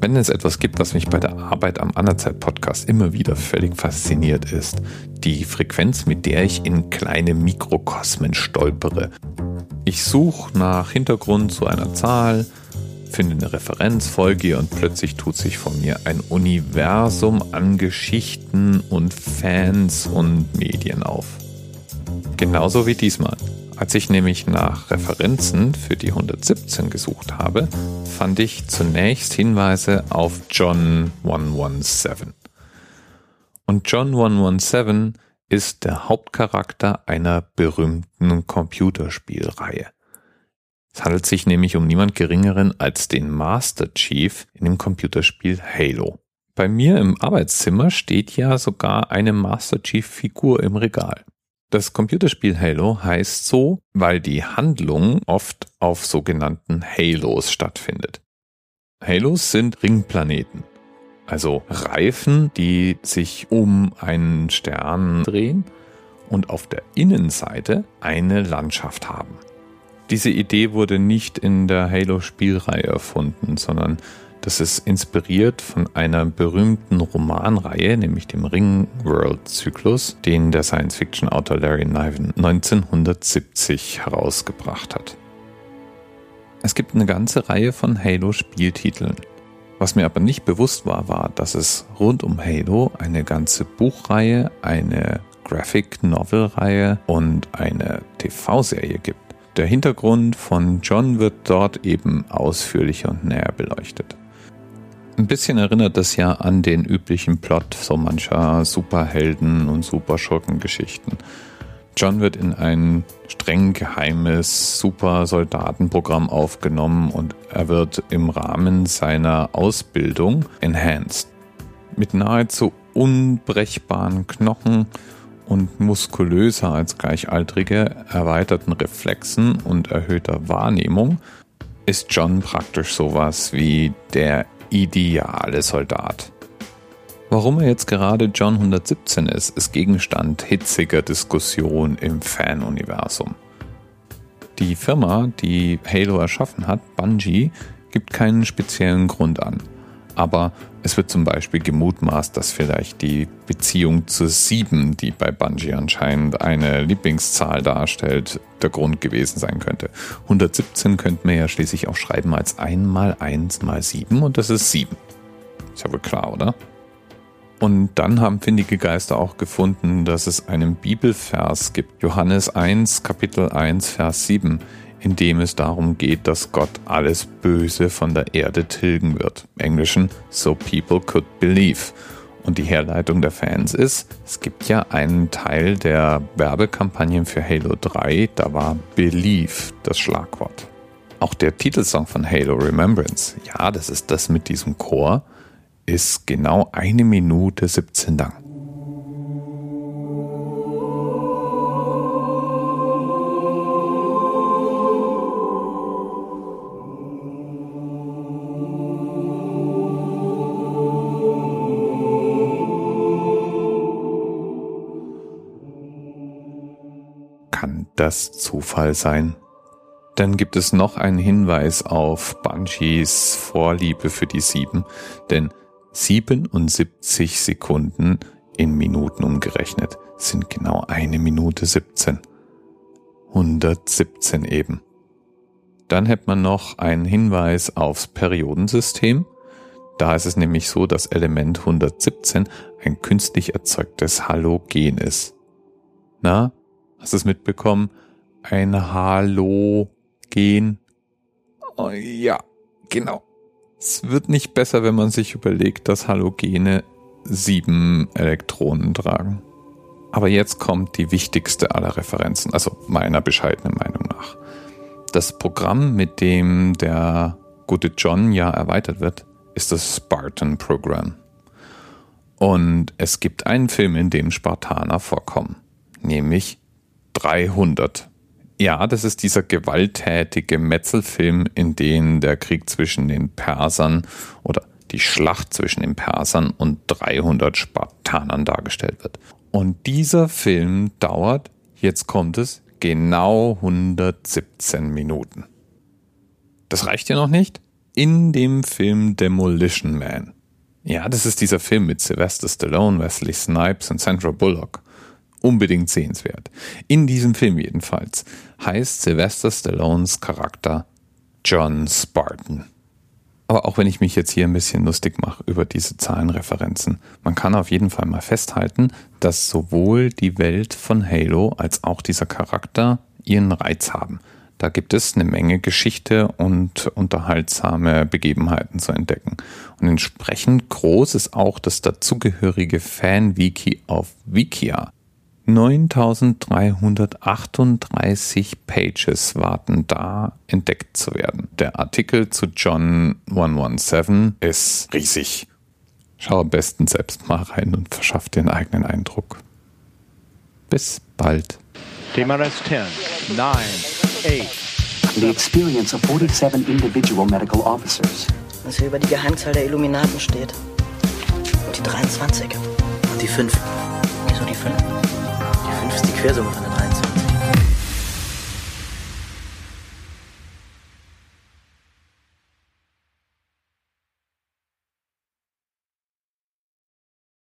Wenn es etwas gibt, was mich bei der Arbeit am Anerzeit-Podcast immer wieder völlig fasziniert, ist die Frequenz, mit der ich in kleine Mikrokosmen stolpere. Ich suche nach Hintergrund zu einer Zahl, finde eine Referenz, folge und plötzlich tut sich vor mir ein Universum an Geschichten und Fans und Medien auf. Genauso wie diesmal. Als ich nämlich nach Referenzen für die 117 gesucht habe, fand ich zunächst Hinweise auf John 117. Und John 117 ist der Hauptcharakter einer berühmten Computerspielreihe. Es handelt sich nämlich um niemand Geringeren als den Master Chief in dem Computerspiel Halo. Bei mir im Arbeitszimmer steht ja sogar eine Master Chief Figur im Regal. Das Computerspiel Halo heißt so, weil die Handlung oft auf sogenannten Halos stattfindet. Halos sind Ringplaneten, also Reifen, die sich um einen Stern drehen und auf der Innenseite eine Landschaft haben. Diese Idee wurde nicht in der Halo-Spielreihe erfunden, sondern das ist inspiriert von einer berühmten Romanreihe, nämlich dem Ringworld-Zyklus, den der Science-Fiction-Autor Larry Niven 1970 herausgebracht hat. Es gibt eine ganze Reihe von Halo-Spieltiteln. Was mir aber nicht bewusst war, war, dass es rund um Halo eine ganze Buchreihe, eine Graphic Novel-Reihe und eine TV-Serie gibt. Der Hintergrund von John wird dort eben ausführlicher und näher beleuchtet. Ein bisschen erinnert das ja an den üblichen Plot so mancher Superhelden und Superschurkengeschichten. John wird in ein streng geheimes Supersoldatenprogramm aufgenommen und er wird im Rahmen seiner Ausbildung enhanced. Mit nahezu unbrechbaren Knochen und muskulöser als Gleichaltrige, erweiterten Reflexen und erhöhter Wahrnehmung ist John praktisch sowas wie der ideale Soldat. Warum er jetzt gerade John 117 ist, ist Gegenstand hitziger Diskussion im Fan-Universum. Die Firma, die Halo erschaffen hat, Bungie, gibt keinen speziellen Grund an. Aber es wird zum Beispiel gemutmaßt, dass vielleicht die Beziehung zu 7, die bei Bungie anscheinend eine Lieblingszahl darstellt, der Grund gewesen sein könnte. 117 könnte man ja schließlich auch schreiben als 1 mal 1 mal 7 und das ist 7. Ist ja wohl klar, oder? Und dann haben findige Geister auch gefunden, dass es einen Bibelvers gibt, Johannes 1, Kapitel 1, Vers 7, in dem es darum geht, dass Gott alles Böse von der Erde tilgen wird. Im Englischen, so people could believe. Und die Herleitung der Fans ist, es gibt ja einen Teil der Werbekampagnen für Halo 3, da war Believe das Schlagwort. Auch der Titelsong von Halo Remembrance, ja, das ist das mit diesem Chor, ist genau eine Minute 17 lang. Das Zufall sein? Dann gibt es noch einen Hinweis auf Bungies Vorliebe für die sieben, denn 77 Sekunden in Minuten umgerechnet sind genau eine Minute 17. 117 eben. Dann hätte man noch einen Hinweis aufs Periodensystem. Da ist es nämlich so, dass Element 117 ein künstlich erzeugtes Halogen ist. Na, Hast du es mitbekommen? Ein Halogen. Oh, ja, genau. Es wird nicht besser, wenn man sich überlegt, dass Halogene sieben Elektronen tragen. Aber jetzt kommt die wichtigste aller Referenzen, also meiner bescheidenen Meinung nach. Das Programm, mit dem der gute John ja erweitert wird, ist das Spartan Program. Und es gibt einen Film, in dem Spartaner vorkommen, nämlich 300. Ja, das ist dieser gewalttätige Metzelfilm, in dem der Krieg zwischen den Persern oder die Schlacht zwischen den Persern und 300 Spartanern dargestellt wird. Und dieser Film dauert, jetzt kommt es, genau 117 Minuten. Das reicht ja noch nicht? in dem Film Demolition Man. Ja, das ist dieser Film mit Sylvester Stallone, Wesley Snipes und Sandra Bullock. Unbedingt sehenswert. In diesem Film jedenfalls heißt Sylvester Stallones Charakter John Spartan. Aber auch wenn ich mich jetzt hier ein bisschen lustig mache über diese Zahlenreferenzen, man kann auf jeden Fall mal festhalten, dass sowohl die Welt von Halo als auch dieser Charakter ihren Reiz haben. Da gibt es eine Menge Geschichte und unterhaltsame Begebenheiten zu entdecken. Und entsprechend groß ist auch das dazugehörige Fan-Wiki auf Wikia. 9338 Pages warten da, entdeckt zu werden. Der Artikel zu John 117 ist riesig. Schau am besten selbst mal rein und verschaff dir einen eigenen Eindruck. Bis bald. TMRS 10, 9, 8. The experience of 47 individual medical officers. Was hier über die Geheimzahl der Illuminaten steht. Und die 23. Und die 5. Wieso die 5? Die 5 ist die Quersumme von der 23.